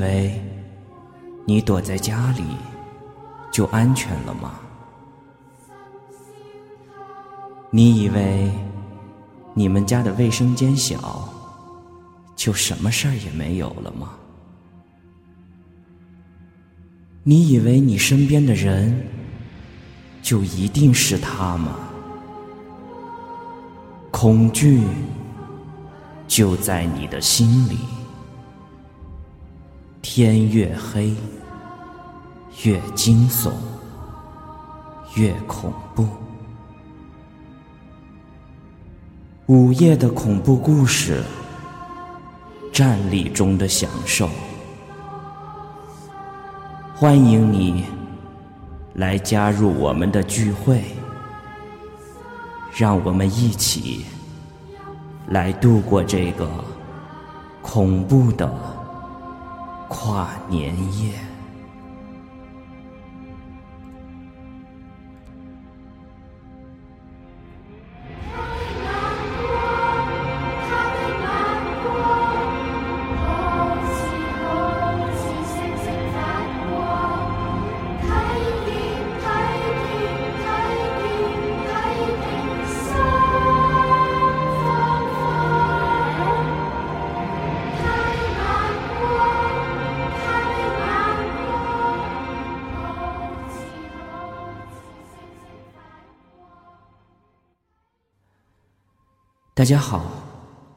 以为你躲在家里就安全了吗？你以为你们家的卫生间小就什么事儿也没有了吗？你以为你身边的人就一定是他吗？恐惧就在你的心里。天越黑，越惊悚，越恐怖。午夜的恐怖故事，站立中的享受。欢迎你来加入我们的聚会，让我们一起来度过这个恐怖的跨年夜。家好，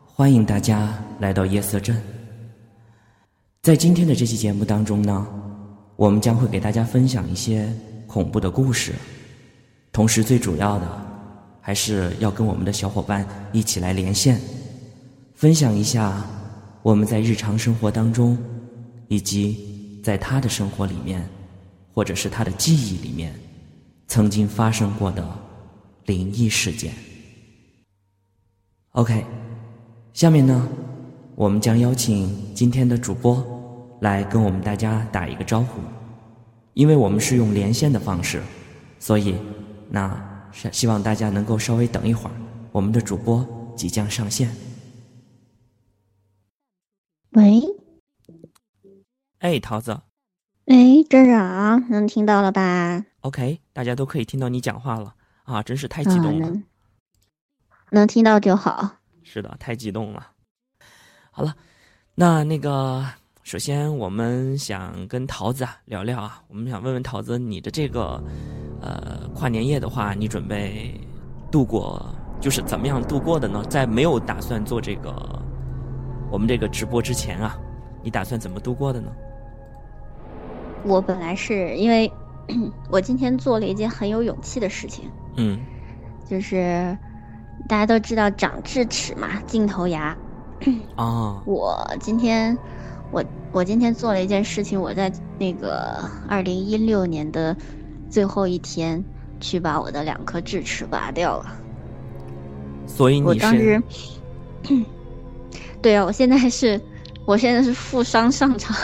欢迎大家来到夜色镇。在今天的这期节目当中呢，我们将会给大家分享一些恐怖的故事，同时最主要的还是要跟我们的小伙伴一起来连线，分享一下我们在日常生活当中，以及在他的生活里面，或者是他的记忆里面，曾经发生过的灵异事件。OK，下面呢，我们将邀请今天的主播来跟我们大家打一个招呼。因为我们是用连线的方式，所以那是希望大家能够稍微等一会儿，我们的主播即将上线。喂，哎，桃子哎，站长，能听到了吧？，OK，大家都可以听到你讲话了啊，真是太激啊，动了。能能听到就好。是的，太激动了。好了，那那个，首先我们想跟桃子啊聊聊啊，我们想问问桃子，你的这个呃跨年夜的话，你准备度过就是怎么样度过的呢？在没有打算做这个我们这个直播之前啊，你打算怎么度过的呢？我本来是因为 我今天做了一件很有勇气的事情，嗯就是大家都知道长智齿嘛，镜头牙。啊 我今天我我今天做了一件事情，我在那个二零一六年的最后一天去把我的两颗智齿拔掉了。所以你我当是时，对啊，我现在是，我现在是负伤上场。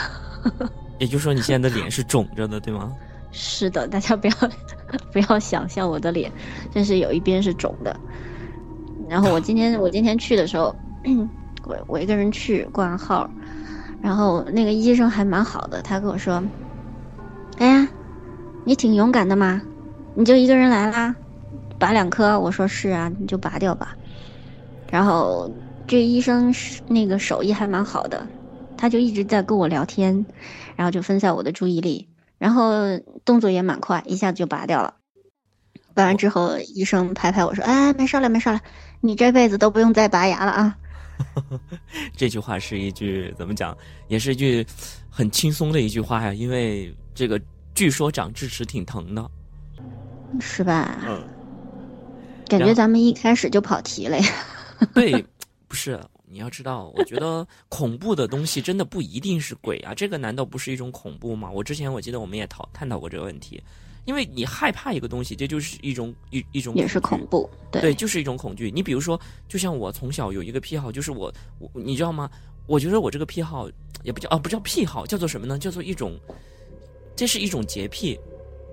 也就是说你现在的脸是肿着的，对吗？是的，大家不要 不要想象我的脸，真是有一边是肿的。然后我今天我今天去的时候，我我一个人去挂号，然后那个医生还蛮好的，他跟我说：“哎呀，你挺勇敢的嘛，你就一个人来啦，拔两颗。”我说：“是啊，你就拔掉吧。”然后这医生是那个手艺还蛮好的，他就一直在跟我聊天，然后就分散我的注意力。然后动作也蛮快，一下子就拔掉了。拔完之后，医生拍拍我说：“哎，没事了，没事了，你这辈子都不用再拔牙了啊。这句话是一句怎么讲？也是一句很轻松的一句话呀，因为这个据说长智齿挺疼的。”是吧？嗯，感觉咱们一开始就跑题了呀。对，不是你要知道，我觉得恐怖的东西真的不一定是鬼啊，这个难道不是一种恐怖吗？我之前我记得我们也讨探讨过这个问题，因为你害怕一个东西，这就是一种一一种也是恐怖，对，对，就是一种恐惧。你比如说，就像我从小有一个癖好，就是我我你知道吗？我觉得我这个癖好也不叫啊，不叫癖好，叫做什么呢？叫做一种，这是一种洁癖。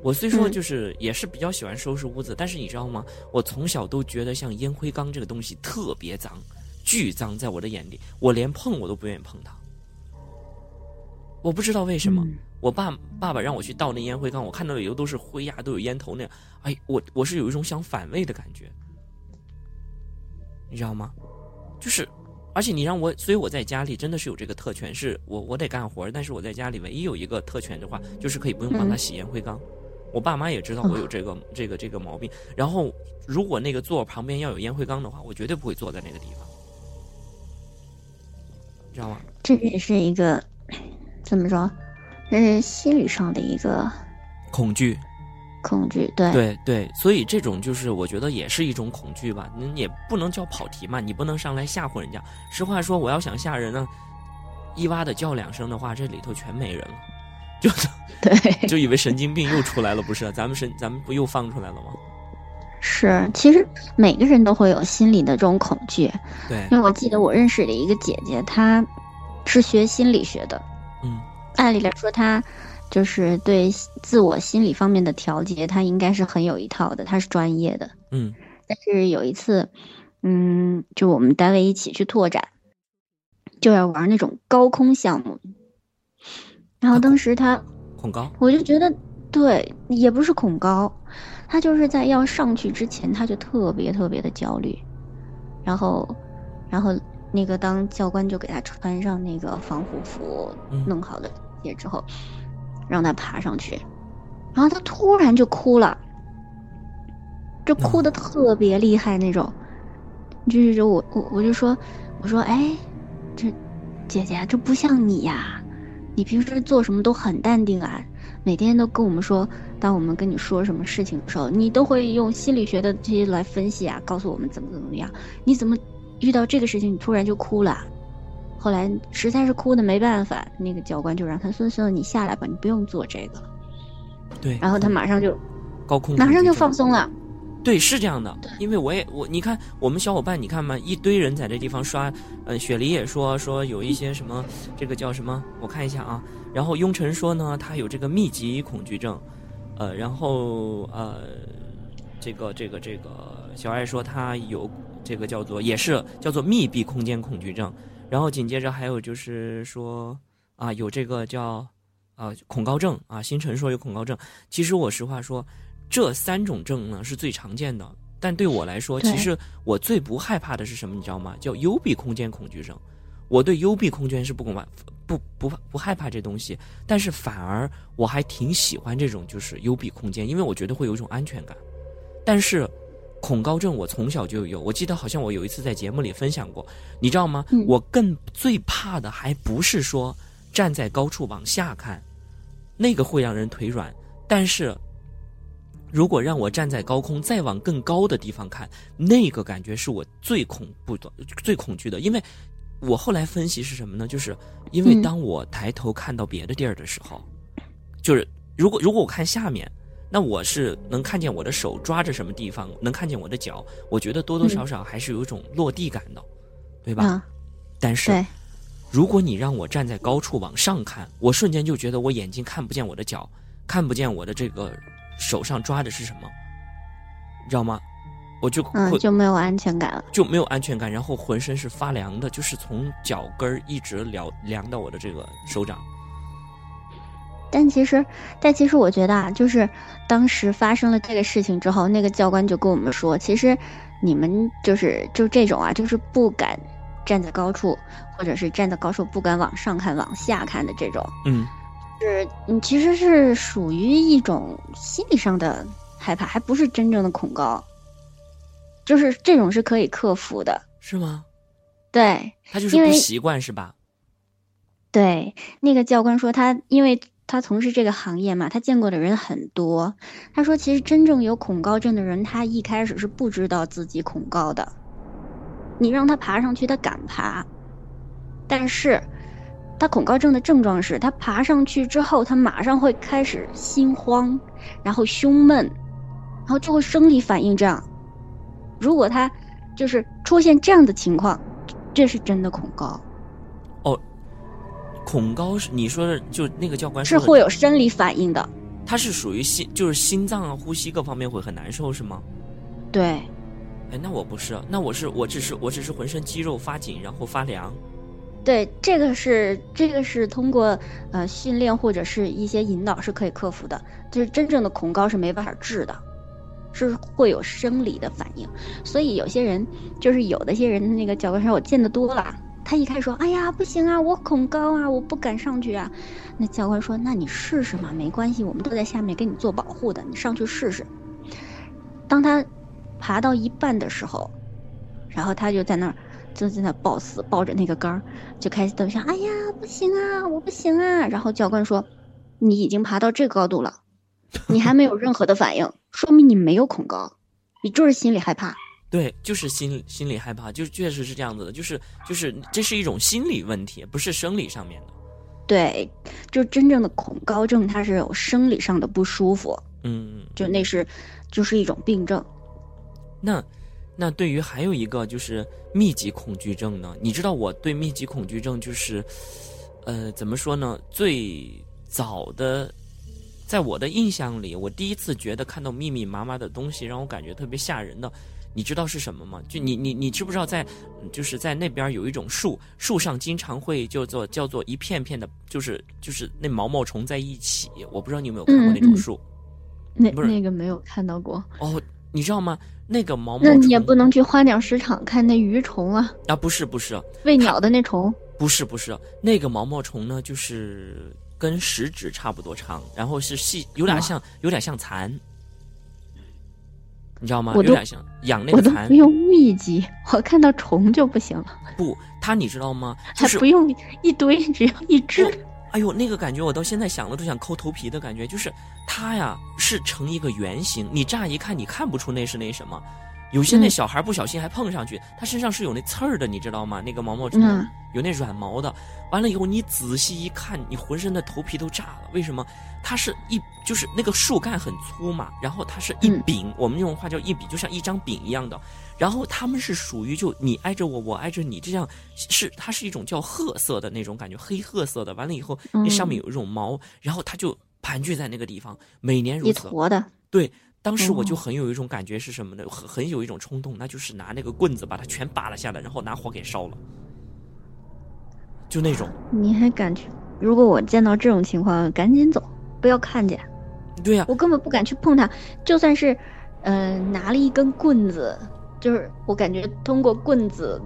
我虽说嗯就是也是比较喜欢收拾屋子，但是你知道吗？我从小都觉得像烟灰缸这个东西特别脏，巨脏，在我的眼里，我连碰我都不愿意碰它。我不知道为什么，嗯我爸爸爸让我去倒那烟灰缸，我看到里头都是灰呀，都有烟头那样，哎，我我是有一种想反胃的感觉，你知道吗？就是，而且你让我，所以我在家里真的是有这个特权，是我我得干活，但是我在家里唯一有一个特权的话，就是可以不用帮他嗯洗烟灰缸。我爸妈也知道我有这个、这个这个毛病，然后如果那个座旁边要有烟灰缸的话，我绝对不会坐在那个地方，你知道吗？这也是一个怎么说？这是心理上的一个恐惧，恐惧，对对对，所以这种就是我觉得也是一种恐惧吧，你也不能叫跑题嘛，你不能上来吓唬人家。实话说，我要想吓人呢，一哇的叫两声的话，这里头全没人了，就对 就以为神经病又出来了，不是？咱们神咱们不又放出来了吗？是。其实每个人都会有心理的这种恐惧，对，因为我记得我认识的一个姐姐，她是学心理学的，嗯按理来说，他就是对自我心理方面的调节，他应该是很有一套的，他是专业的。嗯但是有一次，嗯，就我们单位一起去拓展，就要玩那种高空项目。然后当时他，恐高，我就觉得，对，也不是恐高，他就是在要上去之前，他就特别特别的焦虑。然后，然后那个当教官就给他穿上那个防护服，嗯弄好的鞋之后，让他爬上去，然后他突然就哭了，就哭的特别厉害那种。就是我我我就说我说哎，这姐姐这不像你呀，你平时做什么都很淡定啊，每天都跟我们说，当我们跟你说什么事情的时候，你都会用心理学的这些来分析啊，告诉我们怎么怎么样。你怎么遇到这个事情你突然就哭了？后来实在是哭的没办法，那个教官就让他孙孙你下来吧，你不用做这个了。对，然后他马上就高空马上就放松了。对，是这样的，因为我也我你看我们小伙伴，你看嘛，一堆人在这地方刷，呃，雪梨也说说有一些什么，这个叫什么？我看一下啊。然后雍晨说呢，他有这个密集恐惧症，呃，然后呃，这个这个这个小爱说他有这个叫做也是叫做密闭空间恐惧症，然后紧接着还有就是说啊有这个叫啊恐高症啊，星辰说有恐高症。其实我实话说。这三种症呢是最常见的，但对我来说，其实我最不害怕的是什么？你知道吗？叫幽闭空间恐惧症。我对幽闭空间是不恐怕不不不害怕这东西，但是反而我还挺喜欢这种就是幽闭空间，因为我觉得会有一种安全感。但是恐高症我从小就有，我记得好像我有一次在节目里分享过，你知道吗？嗯我更最怕的还不是说站在高处往下看，那个会让人腿软，但是。如果让我站在高空再往更高的地方看，那个感觉是我最恐怖的、最恐惧的。因为我后来分析是什么呢？就是因为嗯当我抬头看到别的地儿的时候，就是如果如果我看下面，那我是能看见我的手抓着什么地方，能看见我的脚，我觉得多多少少还是有一种落地感的，对吧？啊，但是，如果你让我站在高处往上看，我瞬间就觉得我眼睛看不见我的脚，看不见我的这个手上抓的是什么，你知道吗？我就会、嗯，就没有安全感了。就没有安全感，然后浑身是发凉的，就是从脚跟儿一直凉凉到我的这个手掌。但其实，但其实我觉得啊，就是当时发生了这个事情之后，那个教官就跟我们说，其实你们就是就这种啊，就是不敢站在高处，或者是站在高处不敢往上看、往下看的这种，嗯，是你其实是属于一种心理上的害怕，还不是真正的恐高，就是这种是可以克服的。是吗？对他就是不习惯是吧？对，那个教官说他因为。他从事这个行业嘛，他见过的人很多。他说，其实真正有恐高症的人，他一开始是不知道自己恐高的。你让他爬上去，他敢爬，但是他恐高症的症状是他爬上去之后，他马上会开始心慌，然后胸闷，然后就会生理反应这样。如果他就是出现这样的情况，这是真的恐高。恐高是你说的，就那个教官是会有生理反应的。他是属于心，就是心脏啊、呼吸各方面会很难受，是吗？对，哎，那我不是，那我是我只是我只是浑身肌肉发紧，然后发凉，对，这个是这个是通过呃训练或者是一些引导是可以克服的，就是真正的恐高是没办法治的，是会有生理的反应。所以有些人就是有的些人那个教官说，我见得多了，他一开始说，哎呀不行啊，我恐高啊，我不敢上去啊。那教官说，那你试试嘛，没关系，我们都在下面给你做保护的，你上去试试。当他爬到一半的时候，然后他就在那儿。就在那抱死，抱着那个杆儿，就开始等下。哎呀，不行啊，我不行啊！然后教官说：“你已经爬到这高度了，你还没有任何的反应，说明你没有恐高，你就是心里害怕。”对，就是心心里害怕，就确实是这样子的，就是就是这是一种心理问题，不是生理上面的。对，就真正的恐高症，它是有生理上的不舒服。嗯，就那是就是一种病症。那。那对于还有一个就是密集恐惧症呢？你知道我对密集恐惧症就是，呃，怎么说呢？最早的，在我的印象里，我第一次觉得看到密密麻麻的东西让我感觉特别吓人的，你知道是什么吗？就你你你知不知道在就是在那边有一种树，树上经常会叫做叫做一片片的，就是就是那毛毛虫在一起。我不知道你有没有看过那种树，那那个没有看到过哦。你知道吗？那个毛毛虫，那你也不能去花鸟市场看那鱼虫啊！啊，不是不是，喂鸟的那虫，不是不是，那个毛毛虫呢，就是跟食指差不多长，然后是细，有点像，有点像蚕，你知道吗？有点像养那个蚕。不用密集，我看到虫就不行了。不，它你知道吗？还不用一堆，只要一只。哎呦，那个感觉我到现在想了都想抠头皮的感觉，就是它呀是成一个圆形，你乍一看你看不出那是那什么，有些那小孩不小心还碰上去，他身上是有那刺儿的，你知道吗？那个毛毛虫有那软毛的，完了以后你仔细一看，你浑身的头皮都炸了。为什么？它是一就是那个树干很粗嘛，然后它是一柄，我们用话叫一柄，就像一张饼一样的。然后它们是属于就你挨着我，我挨着你，这样是它是一种叫褐色的那种感觉，黑褐色的。完了以后，那上面有一种毛，然后它就盘踞在那个地方，每年如此。一坨的。对，当时我就很有一种感觉是什么呢？很很有一种冲动，那就是拿那个棍子把它全扒了下来，然后拿火给烧了。就那种。你还敢去？如果我见到这种情况，赶紧走，不要看见。对呀。我根本不敢去碰它，就算是，嗯，拿了一根棍子。就是我感觉通过棍子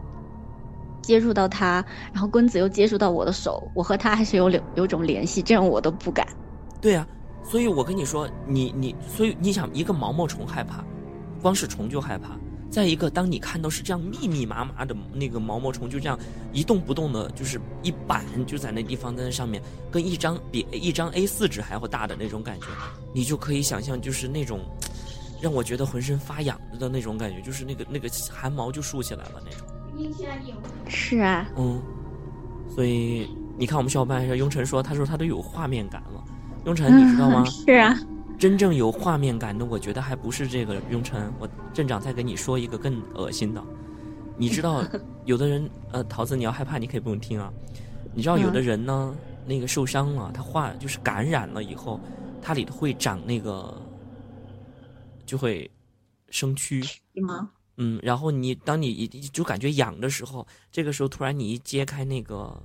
接触到他，然后棍子又接触到我的手，我和他还是有有有种联系，这样我都不敢。对呀，所以我跟你说，你你，所以你想一个毛毛虫害怕，光是虫就害怕。再一个，当你看到是这样密密麻麻的那个毛毛虫，就这样一动不动的，就是一板就在那地方在那上面，跟一张比一张 A 四纸还要大的那种感觉，你就可以想象，就是那种。让我觉得浑身发痒的那种感觉，就是那个那个汗毛就竖起来了那种。是啊。嗯。所以你看，我们小伙伴说，雍晨说，他说他都有画面感了。雍晨，你知道吗？是啊。真正有画面感的，我觉得还不是这个雍晨。我镇长再给你说一个更恶心的。你知道，有的人呃，桃子，你要害怕，你可以不用听啊。你知道，有的人呢，那个受伤了，他化就是感染了以后，他里头会长那个。就会生蛆吗？嗯，然后你当你一就感觉痒的时候，这个时候突然你一揭开那个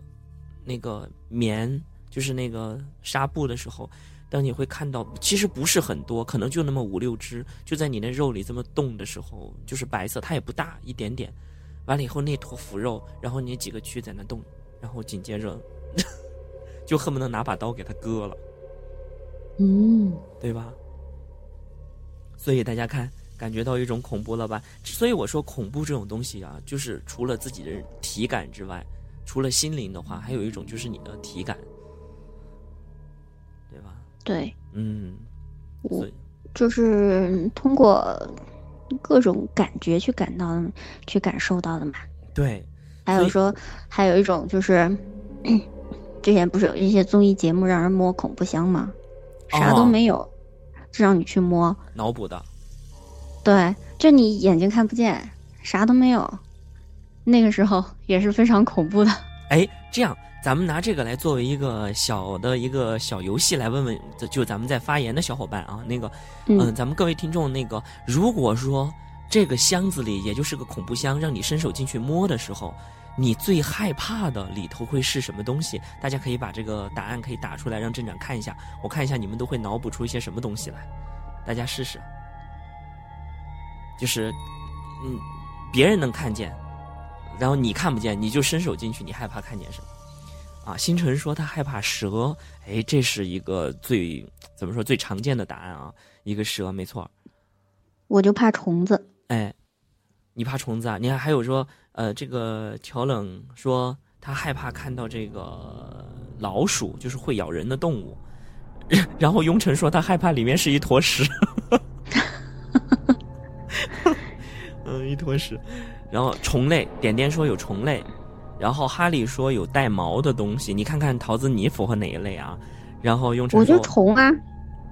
那个棉，就是那个纱布的时候，当你会看到，其实不是很多，可能就那么五六只，就在你那肉里这么动的时候，就是白色，它也不大，一点点。完了以后那坨腐肉，然后你几个蛆在那动，然后紧接着 就恨不得拿把刀给它割了。嗯，对吧？所以大家看，感觉到一种恐怖了吧？所以我说恐怖这种东西啊，就是除了自己的体感之外，除了心灵的话，还有一种就是你的体感，对嗯，我就是通过各种感觉去感到、去感受到的嘛。对，还有说，还有一种就是，之前不是有一些综艺节目让人摸恐怖箱吗？啥都没有。就让你去摸，脑补的，对，就你眼睛看不见，啥都没有，那个时候也是非常恐怖的。哎，这样咱们拿这个来作为一个小的一个小游戏来问问，就咱们在发言的小伙伴啊，那个，嗯，咱们各位听众，那个如果说这个箱子里，也就是个恐怖箱，让你伸手进去摸的时候，你最害怕的里头会是什么东西？大家可以把这个答案可以打出来，让镇长看一下。我看一下你们都会脑补出一些什么东西来，大家试试。就是，嗯，别人能看见，然后你看不见，你就伸手进去，你害怕看见什么？啊，星辰说他害怕蛇，哎，这是一个最怎么说最常见的答案啊，一个蛇没错。我就怕虫子。哎，你怕虫子啊？你看还有说，呃，这个乔冷说他害怕看到这个老鼠，就是会咬人的动物。然后雍城说他害怕里面是一坨屎。嗯，一坨屎。然后虫类，点点说有虫类。然后哈利说有带毛的东西。你看看桃子，你符合哪一类啊？然后雍城我就虫啊。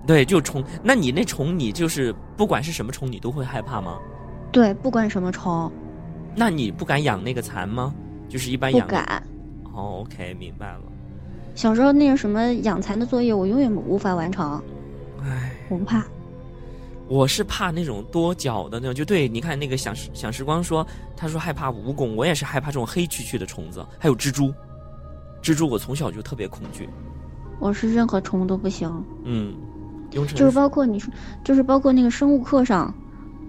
对，就虫。那你那虫，你就是不管是什么虫，你都会害怕吗？对，不管什么虫。那你不敢养那个蚕吗？就是一般养。不敢。哦，OK，明白了。小时候那个什么养蚕的作业，我永远无法完成。唉，我不怕。我是怕那种多脚的那种，就对，你看那个想想时光说，他说害怕蜈蚣，我也是害怕这种黑黢黢的虫子，还有蜘蛛。蜘蛛我从小就特别恐惧。我是任何虫都不行。嗯。就是包括你说，就是包括那个生物课上，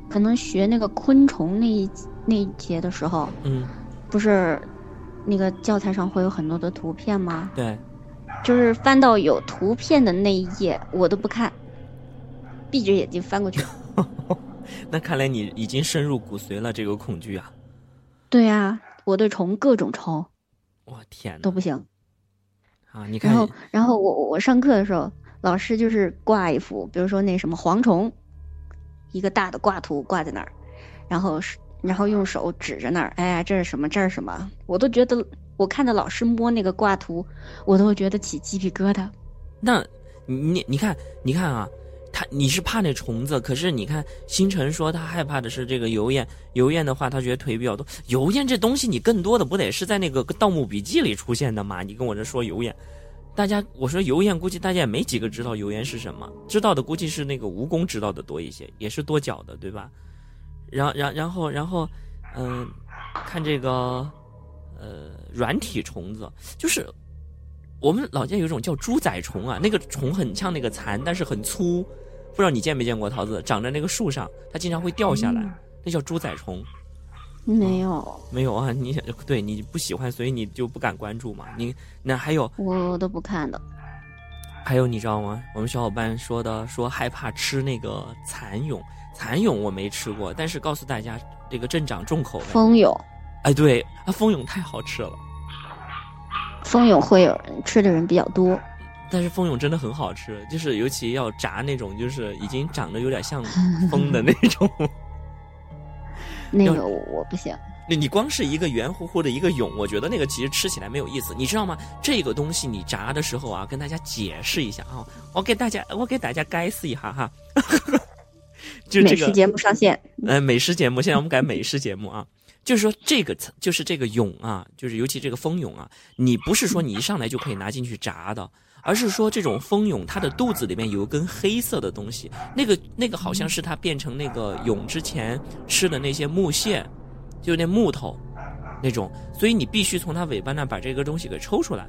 可能学那个昆虫那一那一节的时候，嗯，不是，那个教材上会有很多的图片吗？对，就是翻到有图片的那一页，我都不看，闭着眼睛翻过去。那看来你已经深入骨髓了，这个恐惧啊。对呀，我对虫各种虫，我天，都不行。啊，你看，然后，然后我我上课的时候。老师就是挂一幅，比如说那什么蝗虫，一个大的挂图挂在那儿，然后是然后用手指着那儿，哎呀，这是什么？这是什么？我都觉得，我看到老师摸那个挂图，我都会觉得起鸡皮疙瘩。那，你你看，你看啊，他你是怕那虫子，可是你看星辰说他害怕的是这个油烟，油烟的话他觉得腿比较多。油烟这东西，你更多的不得是在那个《盗墓笔记》里出现的吗？你跟我这说油烟。大家，我说油烟，估计大家也没几个知道油烟是什么，知道的估计是那个蜈蚣知道的多一些，也是多脚的，对吧？然然然后然后，嗯，看这个，呃，软体虫子，就是我们老家有一种叫猪仔虫啊，那个虫很像那个蚕，但是很粗，不知道你见没见过？桃子长在那个树上，它经常会掉下来，那叫猪仔虫。没有，没有啊！你想，对你不喜欢，所以你就不敢关注嘛。你那还有，我都不看的。还有你知道吗？我们小伙伴说的，说害怕吃那个蚕蛹。蚕蛹我没吃过，但是告诉大家，这个镇长重口味。蜂蛹。哎，对啊，蜂蛹太好吃了。蜂蛹会有人吃的人比较多，但是蜂蛹真的很好吃，就是尤其要炸那种，就是已经长得有点像 蜂的那种。那个我不行。那你光是一个圆乎乎的一个蛹，我觉得那个其实吃起来没有意思，你知道吗？这个东西你炸的时候啊，跟大家解释一下啊，我给大家我给大家解释一下哈。就这个美食节目上线。呃，美食节目，现在我们改美食节目啊，就是说这个就是这个蛹啊，就是尤其这个蜂蛹啊，你不是说你一上来就可以拿进去炸的。而是说，这种蜂蛹它的肚子里面有一根黑色的东西，那个那个好像是它变成那个蛹之前吃的那些木屑，就那木头，那种，所以你必须从它尾巴那把这个东西给抽出来，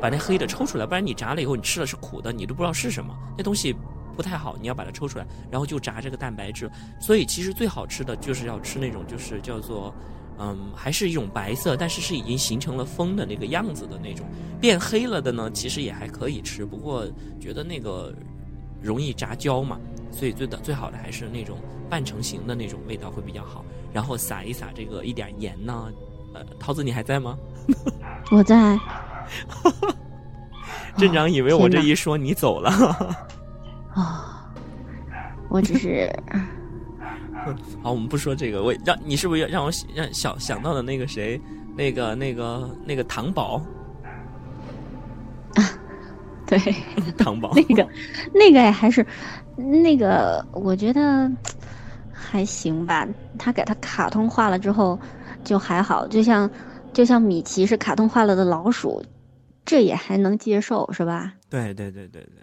把那黑的抽出来，不然你炸了以后你吃了是苦的，你都不知道是什么，那东西不太好，你要把它抽出来，然后就炸这个蛋白质。所以其实最好吃的就是要吃那种就是叫做。嗯，还是一种白色，但是是已经形成了风的那个样子的那种，变黑了的呢，其实也还可以吃，不过觉得那个容易炸焦嘛，所以最的最好的还是那种半成型的那种味道会比较好。然后撒一撒这个一点盐呢，呃，桃子你还在吗？我在。镇长以为我这一说你走了。啊，我只是。好，我们不说这个。我让你是不是让我让想想到的那个谁，那个那个那个糖宝啊？对，糖宝那个那个还是那个，我觉得还行吧。他给他卡通化了之后就还好，就像就像米奇是卡通化了的老鼠，这也还能接受是吧？对对对对对。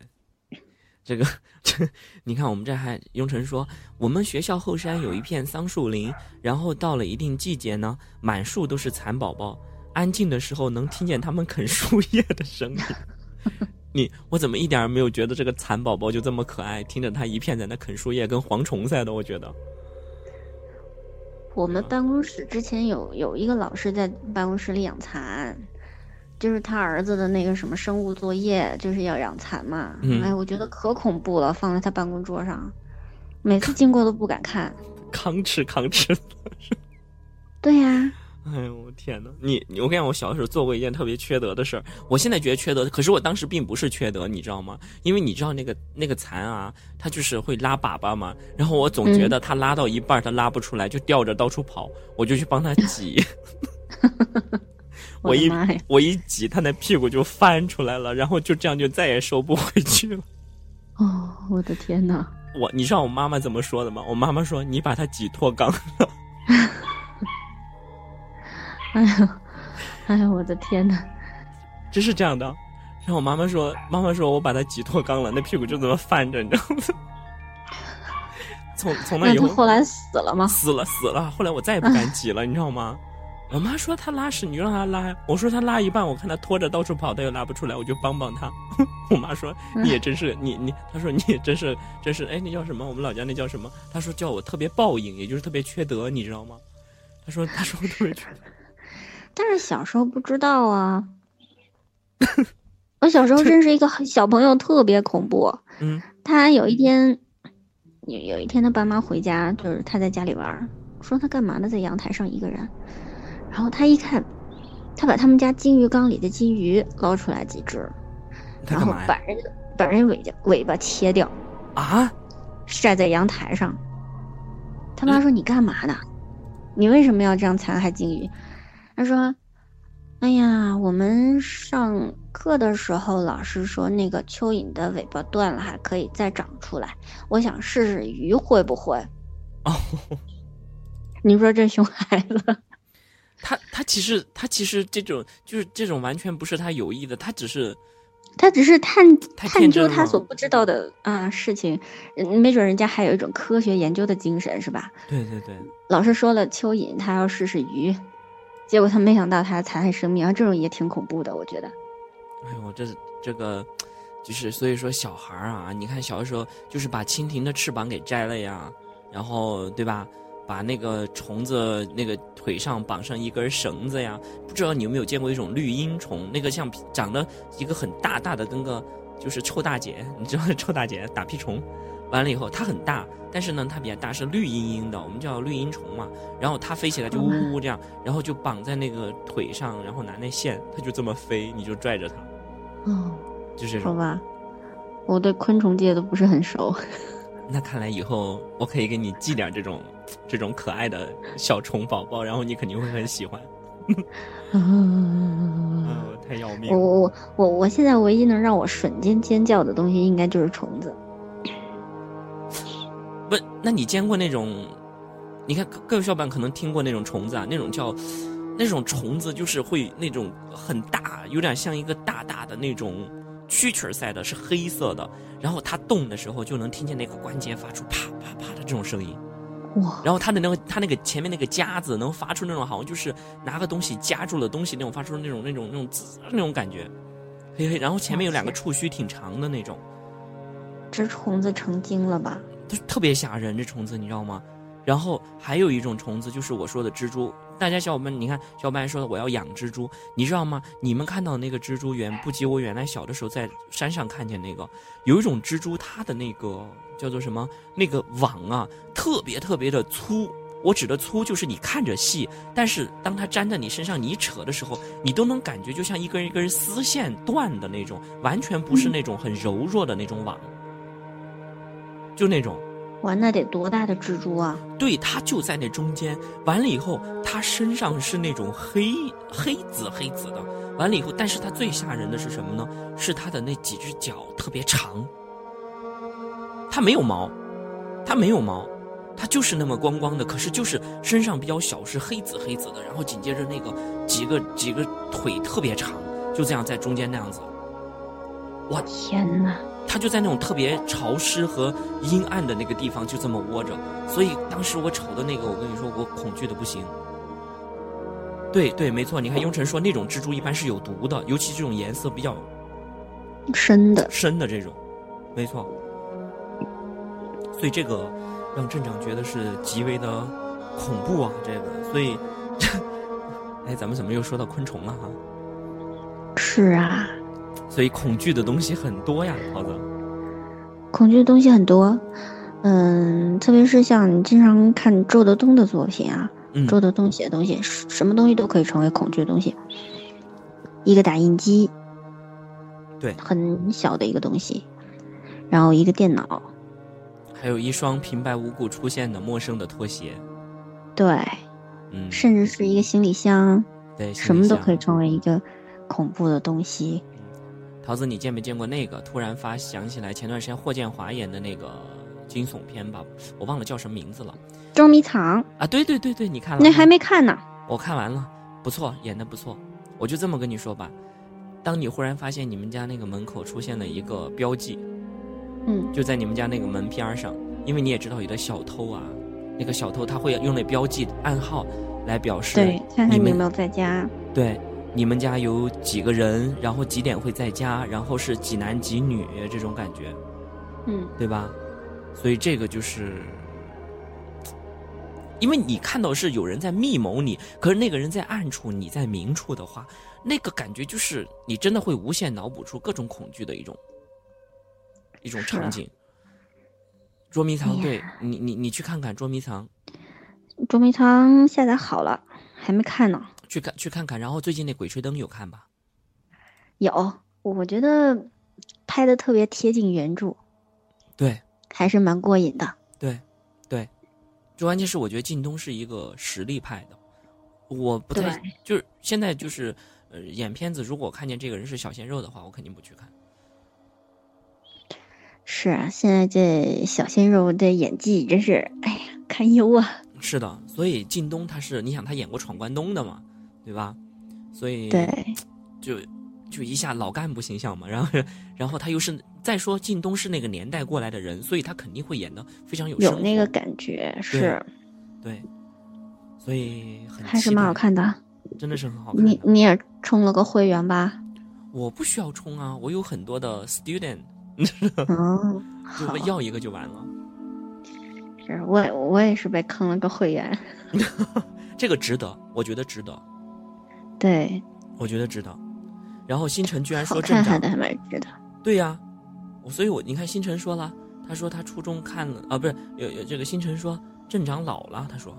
这个这，你看我们这还雍成说，我们学校后山有一片桑树林，然后到了一定季节呢，满树都是蚕宝宝，安静的时候能听见它们啃树叶的声音。你我怎么一点没有觉得这个蚕宝宝就这么可爱？听着它一片在那啃树叶，跟蝗虫似的，我觉得。我们办公室之前有有一个老师在办公室里养蚕，就是他儿子的那个什么生物作业，就是要养蚕嘛。哎，我觉得可恐怖了，放在他办公桌上，每次经过都不敢看。吭哧吭哧。对呀。哎呦我天哪！你你我跟你讲，我小的时候做过一件特别缺德的事儿。我现在觉得缺德，可是我当时并不是缺德，你知道吗？因为你知道那个那个蚕啊，它就是会拉粑粑嘛。然后我总觉得它拉到一半它拉不出来，就吊着到处跑，我就去帮它挤。我一我一挤，他那屁股就翻出来了，然后就这样就再也收不回去了。哦，我的天哪！我你知道我妈妈怎么说的吗？我妈妈说你把它挤脱肛了。哎呀，哎呀，我的天哪！真是这样的。然后我妈妈说：“妈妈说我把它挤脱肛了，那屁股就这么翻着，你知道吗？” 从从那以后，后来死了吗？死了，死了。后来我再也不敢挤了，你知道吗？我妈说她拉屎，你就让她拉。我说她拉一半，我看她拖着到处跑，她又拉不出来，我就帮帮她。我妈说你也真是你你，她说你也真是真是哎，那叫什么？我们老家那叫什么？她说叫我特别报应，也就是特别缺德，你知道吗？她说她说我特别缺德。但是小时候不知道啊，我小时候认识一个小朋友，特别恐怖。嗯，他有一天有有一天，他爸妈回家，就是他在家里玩，说他干嘛呢？在阳台上一个人。然后他一看，他把他们家金鱼缸里的金鱼捞出来几只，然后把人把人尾巴尾巴切掉啊，晒在阳台上。他妈说：“你干嘛呢？你为什么要这样残害金鱼？”他说：“哎呀，我们上课的时候，老师说那个蚯蚓的尾巴断了还可以再长出来，我想试试鱼会不会。”哦，你说这熊孩子，他他其实他其实这种就是这种完全不是他有意的，他只是他只是探探究他所不知道的啊事情，没准人家还有一种科学研究的精神，是吧？对对对，老师说了蚯蚓，他要试试鱼。结果他没想到他残害生命，啊，这种也挺恐怖的，我觉得。哎呦，这这个，就是所以说小孩儿啊，你看小的时候就是把蜻蜓的翅膀给摘了呀，然后对吧？把那个虫子那个腿上绑上一根绳子呀。不知道你有没有见过一种绿茵虫，那个像长得一个很大大的，跟个就是臭大姐，你知道臭大姐打屁虫。完了以后，它很大，但是呢，它比较大，是绿茵茵的，我们叫绿茵虫嘛。然后它飞起来就呜呜这样，然后就绑在那个腿上，然后拿那线，它就这么飞，你就拽着它。哦，就这种。好吧，我对昆虫界都不是很熟。那看来以后我可以给你寄点这种，这种可爱的小虫宝宝，然后你肯定会很喜欢。啊，太要命！我我我我我现在唯一能让我瞬间尖叫的东西，应该就是虫子。不，那你见过那种？你看各位小伙伴可能听过那种虫子啊，那种叫那种虫子，就是会那种很大，有点像一个大大的那种蛐蛐儿似的，是黑色的。然后它动的时候，就能听见那个关节发出啪啪啪的这种声音。哇！然后它的那个它那个前面那个夹子能发出那种好像就是拿个东西夹住了东西那种发出那种那种那种滋那种感觉，嘿嘿。然后前面有两个触须挺长的那种。这虫子成精了吧？就特别吓人，这虫子你知道吗？然后还有一种虫子，就是我说的蜘蛛。大家小伙伴，你看小伙伴说的我要养蜘蛛，你知道吗？你们看到那个蜘蛛远不及我原来小的时候在山上看见那个，有一种蜘蛛，它的那个叫做什么？那个网啊，特别特别的粗。我指的粗就是你看着细，但是当它粘在你身上，你扯的时候，你都能感觉就像一根一根丝线断的那种，完全不是那种很柔弱的那种网。就那种，哇，那得多大的蜘蛛啊？对，它就在那中间。完了以后，它身上是那种黑黑紫黑紫的。完了以后，但是它最吓人的是什么呢？是它的那几只脚特别长。它没有毛，它没有毛，它就是那么光光的。可是就是身上比较小，是黑紫黑紫的。然后紧接着那个几个几个腿特别长，就这样在中间那样子。我天哪！它就在那种特别潮湿和阴暗的那个地方，就这么窝着。所以当时我瞅的那个，我跟你说，我恐惧的不行。对对，没错。你看，雍晨说那种蜘蛛一般是有毒的，尤其这种颜色比较深的深的这种，没错。所以这个让镇长觉得是极为的恐怖啊！这个，所以，哎，咱们怎么又说到昆虫了哈？是啊。所以恐惧的东西很多呀，桃子。恐惧的东西很多，嗯，特别是像你经常看周德东的作品啊，周德东写的东西，什么东西都可以成为恐惧的东西。一个打印机，对，很小的一个东西，然后一个电脑，还有一双平白无故出现的陌生的拖鞋，对，嗯，甚至是一个行李箱，对，什么都可以成为一个恐怖的东西。桃子，你见没见过那个？突然发想起来，前段时间霍建华演的那个惊悚片吧，我忘了叫什么名字了。捉迷藏啊，对对对对，你看了？那还没看呢。我看完了，不错，演的不错。我就这么跟你说吧，当你忽然发现你们家那个门口出现了一个标记，嗯，就在你们家那个门边上，因为你也知道有的小偷啊，那个小偷他会用那标记暗号来表示，对，看看你有没有在家。对。你们家有几个人？然后几点会在家？然后是几男几女这种感觉，嗯，对吧？所以这个就是，因为你看到是有人在密谋你，可是那个人在暗处，你在明处的话，那个感觉就是你真的会无限脑补出各种恐惧的一种一种场景。捉迷藏，对你，你你去看看捉迷藏。捉迷藏下载好了，还没看呢。去看去看看，然后最近那《鬼吹灯》有看吧？有，我觉得拍的特别贴近原著，对，还是蛮过瘾的。对，对，就关键是我觉得靳东是一个实力派的，我不太就是现在就是呃演片子，如果看见这个人是小鲜肉的话，我肯定不去看。是啊，现在这小鲜肉的演技真是哎呀堪忧啊！是的，所以靳东他是你想他演过《闯关东》的嘛？对吧？所以对，就就一下老干部形象嘛，然后然后他又是再说靳东是那个年代过来的人，所以他肯定会演的非常有有那个感觉，是，对，所以还是蛮好看的，真的是很好看。你你也充了个会员吧？我不需要充啊，我有很多的 student，哦，就要一个就完了。是我我也是被坑了个会员，这个值得，我觉得值得。对，我觉得知道。然后星辰居然说镇长还蛮值得。对呀，我所以，我你看星辰说了，他说他初中看了啊，不是有有这个星辰说镇长老了，他说，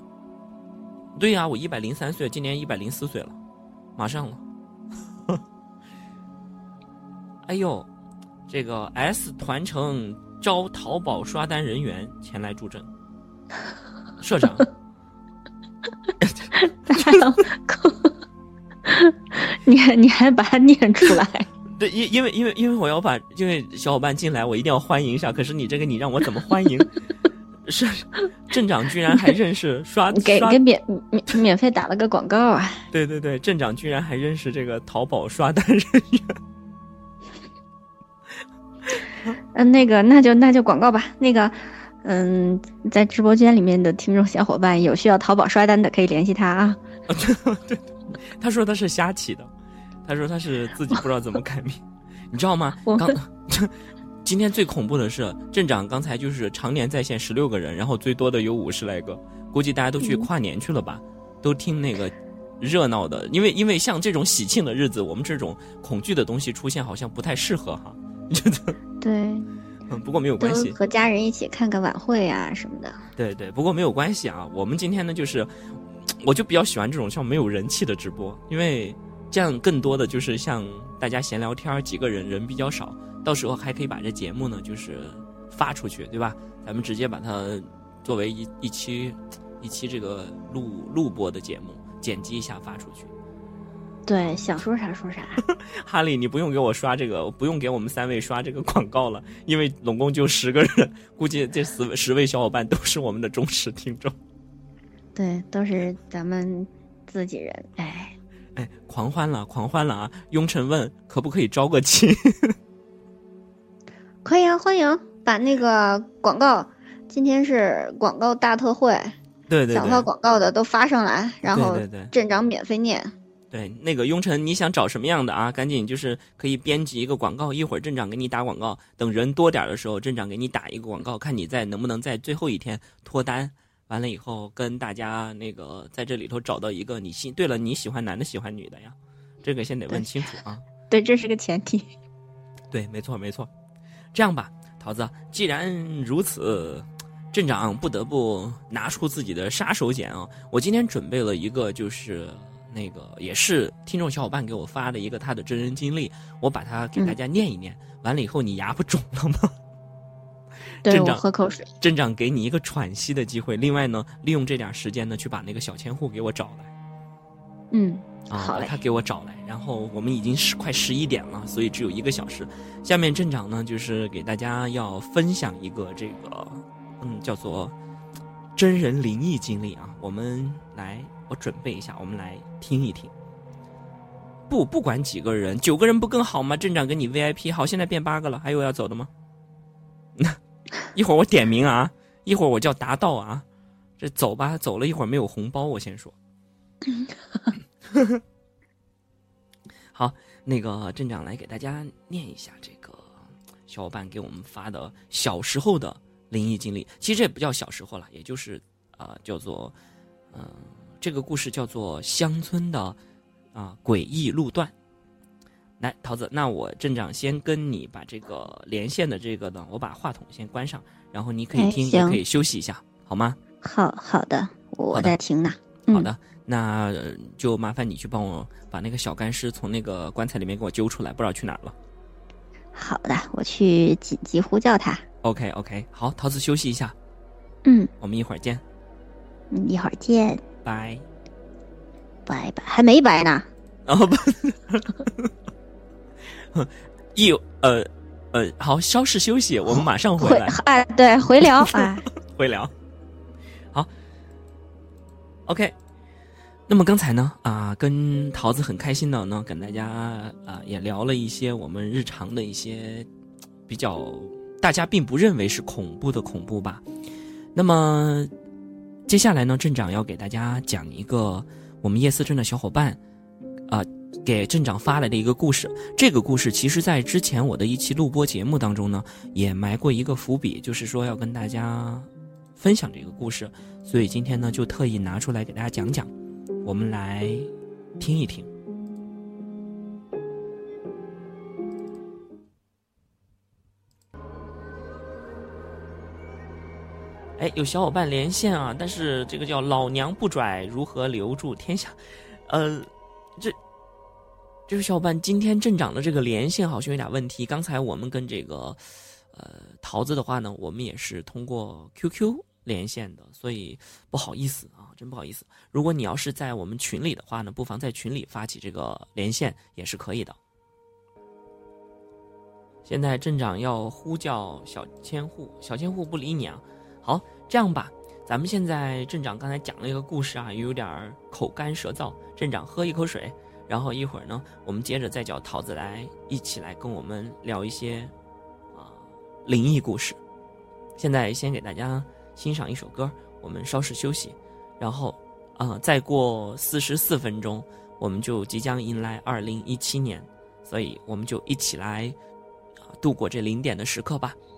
对呀，我一百零三岁，今年一百零四岁了，马上了。哎呦，这个 S 团城招淘宝刷单人员前来助阵，社长。你还 你还把它念出来？对，因因为因为因为我要把因为小伙伴进来，我一定要欢迎一下。可是你这个你让我怎么欢迎？是 镇长居然还认识刷给给免免免费打了个广告啊！对对对，镇长居然还认识这个淘宝刷单人员。嗯，那个那就那就广告吧。那个嗯，在直播间里面的听众小伙伴有需要淘宝刷单的，可以联系他啊。对。他说他是瞎起的，他说他是自己不知道怎么改名，你知道吗？刚今天最恐怖的是镇长刚才就是常年在线十六个人，然后最多的有五十来个，估计大家都去跨年去了吧，都听那个热闹的，因为因为像这种喜庆的日子，我们这种恐惧的东西出现好像不太适合哈，觉得 对，嗯不过没有关系，和家人一起看个晚会啊什么的，对对，不过没有关系啊，我们今天呢就是。我就比较喜欢这种像没有人气的直播，因为这样更多的就是像大家闲聊天，几个人人比较少，到时候还可以把这节目呢就是发出去，对吧？咱们直接把它作为一一期一期这个录录播的节目，剪辑一下发出去。对，想说啥说啥。哈利，你不用给我刷这个，不用给我们三位刷这个广告了，因为总共就十个人，估计这十十位小伙伴都是我们的忠实听众。对，都是咱们自己人，哎，哎，狂欢了，狂欢了啊！雍晨问可不可以招个亲？可以啊，欢迎把那个广告，今天是广告大特惠，对对想发广告的都发上来，然后镇长免费念。对，那个雍晨，你想找什么样的啊？赶紧就是可以编辑一个广告，一会儿镇长给你打广告。等人多点的时候，镇长给你打一个广告，看你在能不能在最后一天脱单。完了以后，跟大家那个在这里头找到一个你心。对了，你喜欢男的喜欢女的呀？这个先得问清楚啊。对，这是个前提。对，没错没错。这样吧，桃子，既然如此，镇长不得不拿出自己的杀手锏啊！我今天准备了一个，就是那个也是听众小伙伴给我发的一个他的真人经历，我把它给大家念一念。完了以后，你牙不肿了吗？镇长喝口水。镇长给你一个喘息的机会。另外呢，利用这点时间呢，去把那个小千户给我找来。嗯，啊，好嘞他给我找来。然后我们已经是快十一点了，所以只有一个小时。下面镇长呢，就是给大家要分享一个这个，嗯，叫做真人灵异经历啊。我们来，我准备一下，我们来听一听。不，不管几个人，九个人不更好吗？镇长给你 VIP，好，现在变八个了，还有要走的吗？一会儿我点名啊，一会儿我叫达到啊，这走吧，走了一会儿没有红包，我先说。好，那个镇长来给大家念一下这个小伙伴给我们发的小时候的灵异经历。其实这也不叫小时候了，也就是呃叫做嗯、这个故事叫做乡村的啊、诡异路段。来，桃子，那我镇长先跟你把这个连线的这个呢，我把话筒先关上，然后你可以哎听，也可以休息一下，好吗？好好的，我在听呢。嗯，好的，那呃就麻烦你去帮我把那个小干尸从那个棺材里面给我揪出来，不知道去哪儿了。好的，我去紧急呼叫他。OK OK，好，桃子休息一下，嗯，我们一会儿见，嗯一会儿见，拜。拜拜。还没拜呢。然后不，一呃呃，好，稍事休息，我们马上回回来哎，对，回聊 哎。回聊。好，OK。那么刚才呢，啊、跟桃子很开心的呢，跟大家啊、也聊了一些我们日常的一些比较大家并不认为是恐怖的恐怖吧。那么接下来呢，镇长要给大家讲一个我们夜思镇的小伙伴啊、给镇长发来的一个故事。这个故事其实在之前我的一期录播节目当中呢，也埋过一个伏笔，就是说要跟大家分享这个故事，所以今天呢就特意拿出来给大家讲讲。我们来听一听。哎，有小伙伴连线啊，但是这个叫老娘不拽，如何留住天下？呃，这位小伙伴今天镇长的这个连线好像有点问题。刚才我们跟这个呃桃子的话呢，我们也是通过 QQ 连线的，所以不好意思啊，真不好意思。如果你要是在我们群里的话呢，不妨在群里发起这个连线也是可以的。现在镇长要呼叫小千户，小千户不理你啊。好，这样吧，咱们现在镇长刚才讲了一个故事啊，有点口干舌燥，镇长喝一口水，然后一会儿呢，我们接着再叫桃子来一起来跟我们聊一些啊灵异故事。现在先给大家欣赏一首歌，我们稍事休息，然后啊、再过四十四分钟，我们就即将迎来二零一七年，所以我们就一起来啊度过这零点的时刻吧。「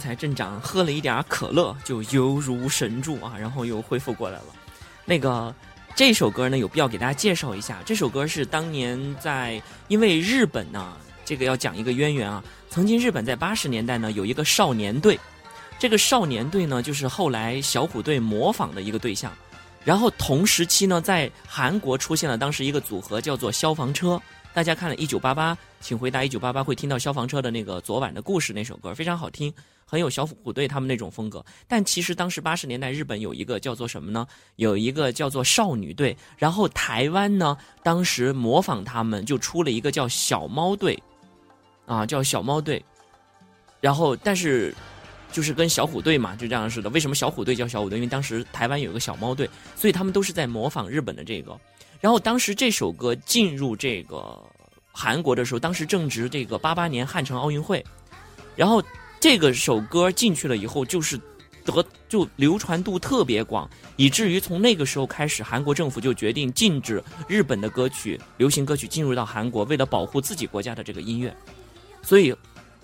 刚才镇长喝了一点可乐，就犹如神助啊，然后又恢复过来了。那个这首歌呢，有必要给大家介绍一下。这首歌是当年在，因为日本呢，这个要讲一个渊源啊。曾经日本在八十年代呢，有一个少年队，这个少年队呢，就是后来小虎队模仿的一个对象。然后同时期呢，在韩国出现了当时一个组合叫做消防车。大家看了《一九八八》，请回答《一九八八》会听到消防车的那个昨晚的故事那首歌，非常好听，很有小虎队他们那种风格。但其实当时八十年代日本有一个叫做什么呢？有一个叫做少女队，然后台湾呢，当时模仿他们就出了一个叫小猫队，啊，叫小猫队。然后但是就是跟小虎队嘛，就这样似的。为什么小虎队叫小虎队？因为当时台湾有个小猫队，所以他们都是在模仿日本的这个。然后当时这首歌进入这个韩国的时候，当时正值这个八八年汉城奥运会，然后这个首歌进去了以后，就是得就流传度特别广，以至于从那个时候开始，韩国政府就决定禁止日本的歌曲、流行歌曲进入到韩国，为了保护自己国家的这个音乐，所以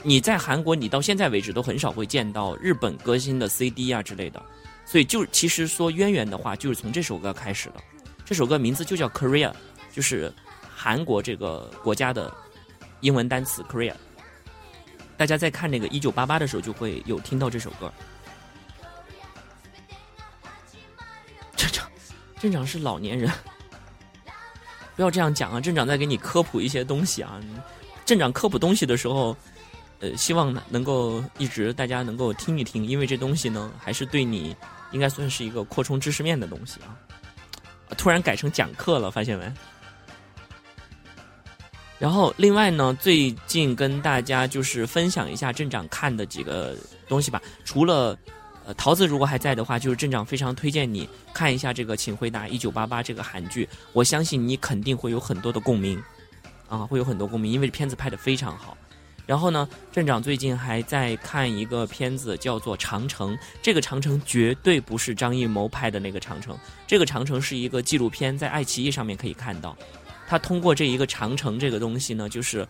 你在韩国，你到现在为止都很少会见到日本歌星的 CD 啊之类的，所以就其实说渊源的话，就是从这首歌开始的。这首歌名字就叫 Korea，就是韩国这个国家的英文单词 Korea。大家在看那个《一九八八》的时候，就会有听到这首歌。镇长，镇长是老年人，不要这样讲啊！镇长在给你科普一些东西啊。镇长科普东西的时候，呃，希望能够一直大家能够听一听，因为这东西呢，还是对你应该算是一个扩充知识面的东西啊。突然改成讲课了，发现没？然后另外呢，最近跟大家就是分享一下镇长看的几个东西吧。除了呃桃子如果还在的话，就是镇长非常推荐你看一下这个《请回答一九八八》这个韩剧，我相信你肯定会有很多的共鸣，啊，会有很多共鸣，因为片子拍的非常好。然后呢，镇长最近还在看一个片子，叫做《长城》。这个《长城》绝对不是张艺谋拍的那个《长城》，这个《长城》是一个纪录片，在爱奇艺上面可以看到。他通过这一个长城这个东西呢，就是，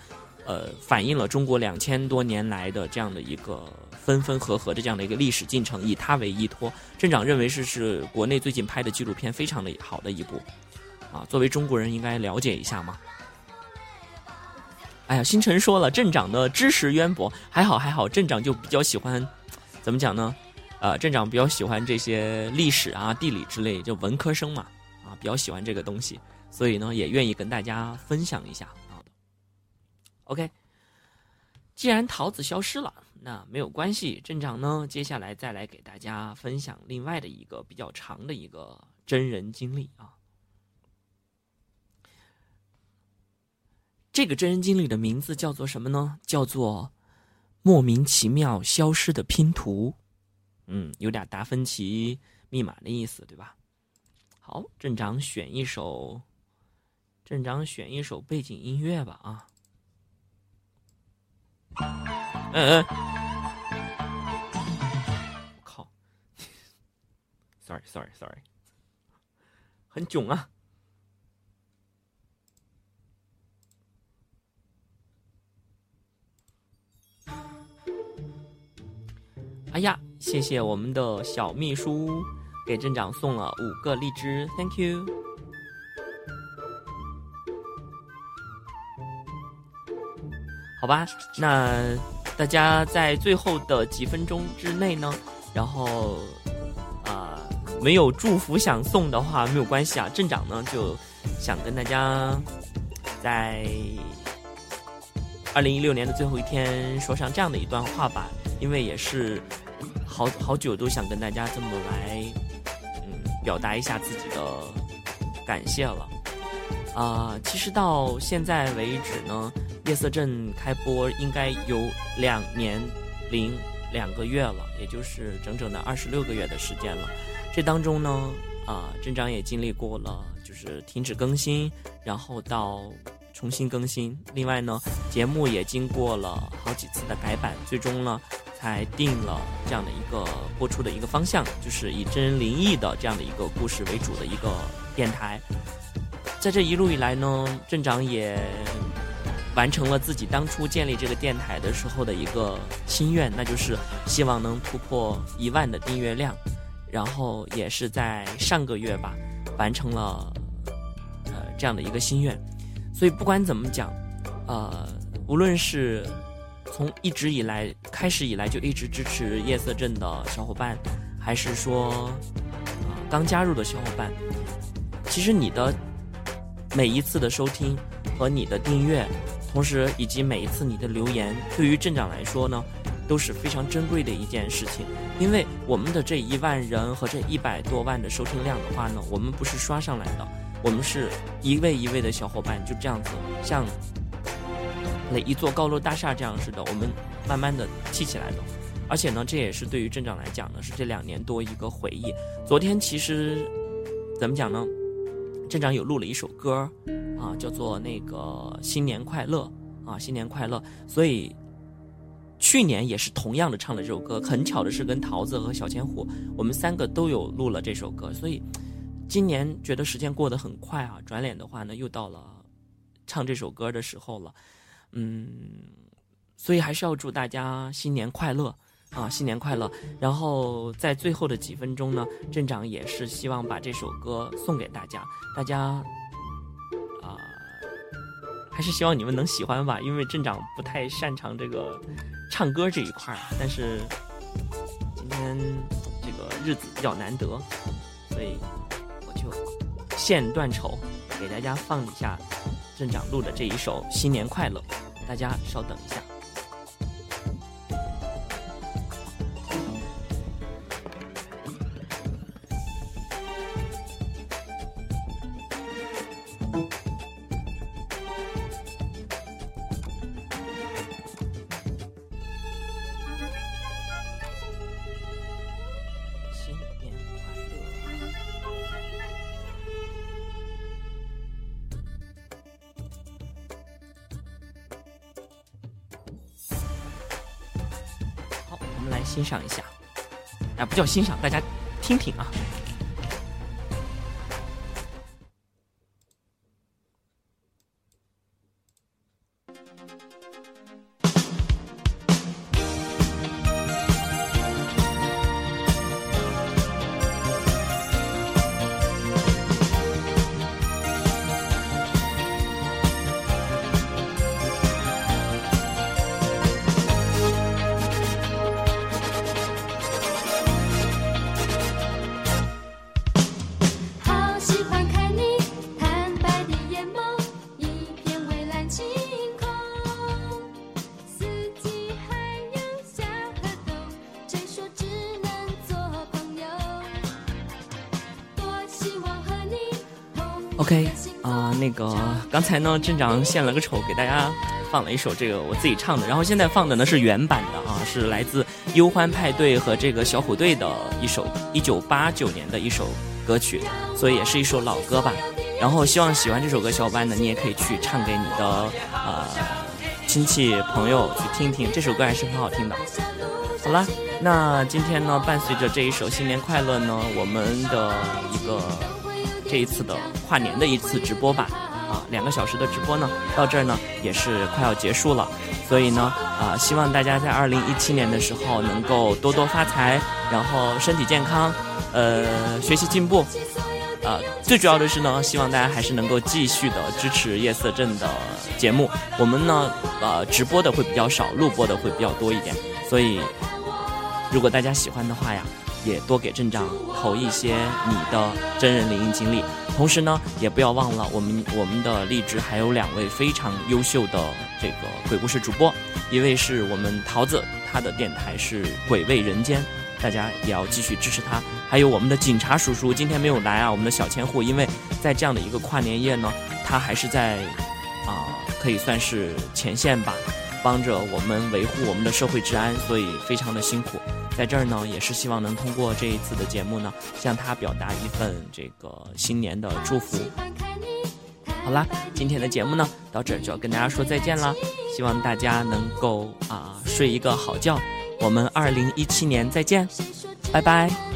呃，反映了中国两千多年来的这样的一个分分合合的这样的一个历史进程，以它为依托。镇长认为是是国内最近拍的纪录片非常的好的一部，啊，作为中国人应该了解一下嘛。哎呀，星辰说了，镇长的知识渊博，还好还好，镇长就比较喜欢，怎么讲呢？呃，镇长比较喜欢这些历史啊、地理之类，就文科生嘛，啊，比较喜欢这个东西，所以呢，也愿意跟大家分享一下啊。OK，既然桃子消失了，那没有关系，镇长呢，接下来再来给大家分享另外的一个比较长的一个真人经历啊。这个真人经历的名字叫做什么呢？叫做莫名其妙消失的拼图。嗯，有点达芬奇密码的意思，对吧？好，镇长选一首，镇长选一首背景音乐吧啊。嗯嗯，靠，sorry sorry sorry，很囧啊。哎呀，谢谢我们的小秘书给镇长送了五个荔枝，Thank you。好吧，那大家在最后的几分钟之内呢，然后啊、没有祝福想送的话没有关系啊，镇长呢就想跟大家在二零一六年的最后一天说上这样的一段话吧，因为也是好好久都想跟大家这么来，嗯，表达一下自己的感谢了。啊、其实到现在为止呢，夜色镇开播应该有两年零两个月了，也就是整整的二十六个月的时间了。这当中呢，啊、镇长也经历过了，就是停止更新，然后到重新更新。另外呢，节目也经过了好几次的改版，最终呢，才定了这样的一个播出的一个方向，就是以真人灵异的这样的一个故事为主的一个电台。在这一路以来呢，镇长也完成了自己当初建立这个电台的时候的一个心愿，那就是希望能突破一万的订阅量。然后也是在上个月吧，完成了呃这样的一个心愿。所以不管怎么讲，呃，无论是从一直以来开始以来就一直支持夜色镇的小伙伴，还是说啊、刚加入的小伙伴，其实你的每一次的收听和你的订阅，同时以及每一次你的留言，对于镇长来说呢，都是非常珍贵的一件事情。因为我们的这一万人和这一百多万的收听量的话呢，我们不是刷上来的，我们是一位一位的小伙伴就这样子，像垒一座高楼大厦这样似的，我们慢慢的砌起来的。而且呢，这也是对于镇长来讲呢，是这两年多一个回忆。昨天其实怎么讲呢？镇长有录了一首歌啊，叫做那个新年快乐啊，新年快乐。所以去年也是同样的唱了这首歌，很巧的是跟桃子和小千虎，我们三个都有录了这首歌。所以今年觉得时间过得很快啊，转脸的话呢，又到了唱这首歌的时候了。嗯，所以还是要祝大家新年快乐。啊，新年快乐！然后在最后的几分钟呢，镇长也是希望把这首歌送给大家，大家啊、还是希望你们能喜欢吧，因为镇长不太擅长这个唱歌这一块儿，但是今天这个日子比较难得，所以我就献断丑给大家放一下镇长录的这一首《新年快乐》，大家稍等一下。来欣赏一下。啊，不叫欣赏，大家听听啊。刚才呢，镇长献了个丑，给大家放了一首这个我自己唱的，然后现在放的呢是原版的啊，是来自忧欢派对和这个小虎队的一首一九八九年的一首歌曲，所以也是一首老歌吧。然后希望喜欢这首歌小伙伴呢，你也可以去唱给你的呃亲戚朋友去听听，这首歌还是很好听的。好啦，那今天呢，伴随着这一首新年快乐呢，我们的一个这一次的跨年的一次直播吧，两个小时的直播呢，到这儿呢也是快要结束了，所以呢，啊，希望大家在二零一七年的时候能够多多发财，然后身体健康，呃，学习进步，啊，最主要的是呢，希望大家还是能够继续的支持夜色镇的节目，我们呢，呃，直播的会比较少，录播的会比较多一点，所以如果大家喜欢的话呀，也多给镇长投一些你的真人灵异经历。同时呢，也不要忘了我们我们的荔枝还有两位非常优秀的这个鬼故事主播，一位是我们桃子，他的电台是鬼味人间，大家也要继续支持他。还有我们的警察叔叔今天没有来啊，我们的小千户，因为在这样的一个跨年夜呢，他还是在啊、可以算是前线吧，帮着我们维护我们的社会治安，所以非常的辛苦。在这儿呢，也是希望能通过这一次的节目呢，向他表达一份这个新年的祝福。好啦，今天的节目呢，到这儿就要跟大家说再见啦，希望大家能够啊、睡一个好觉，我们二零一七年再见，拜拜。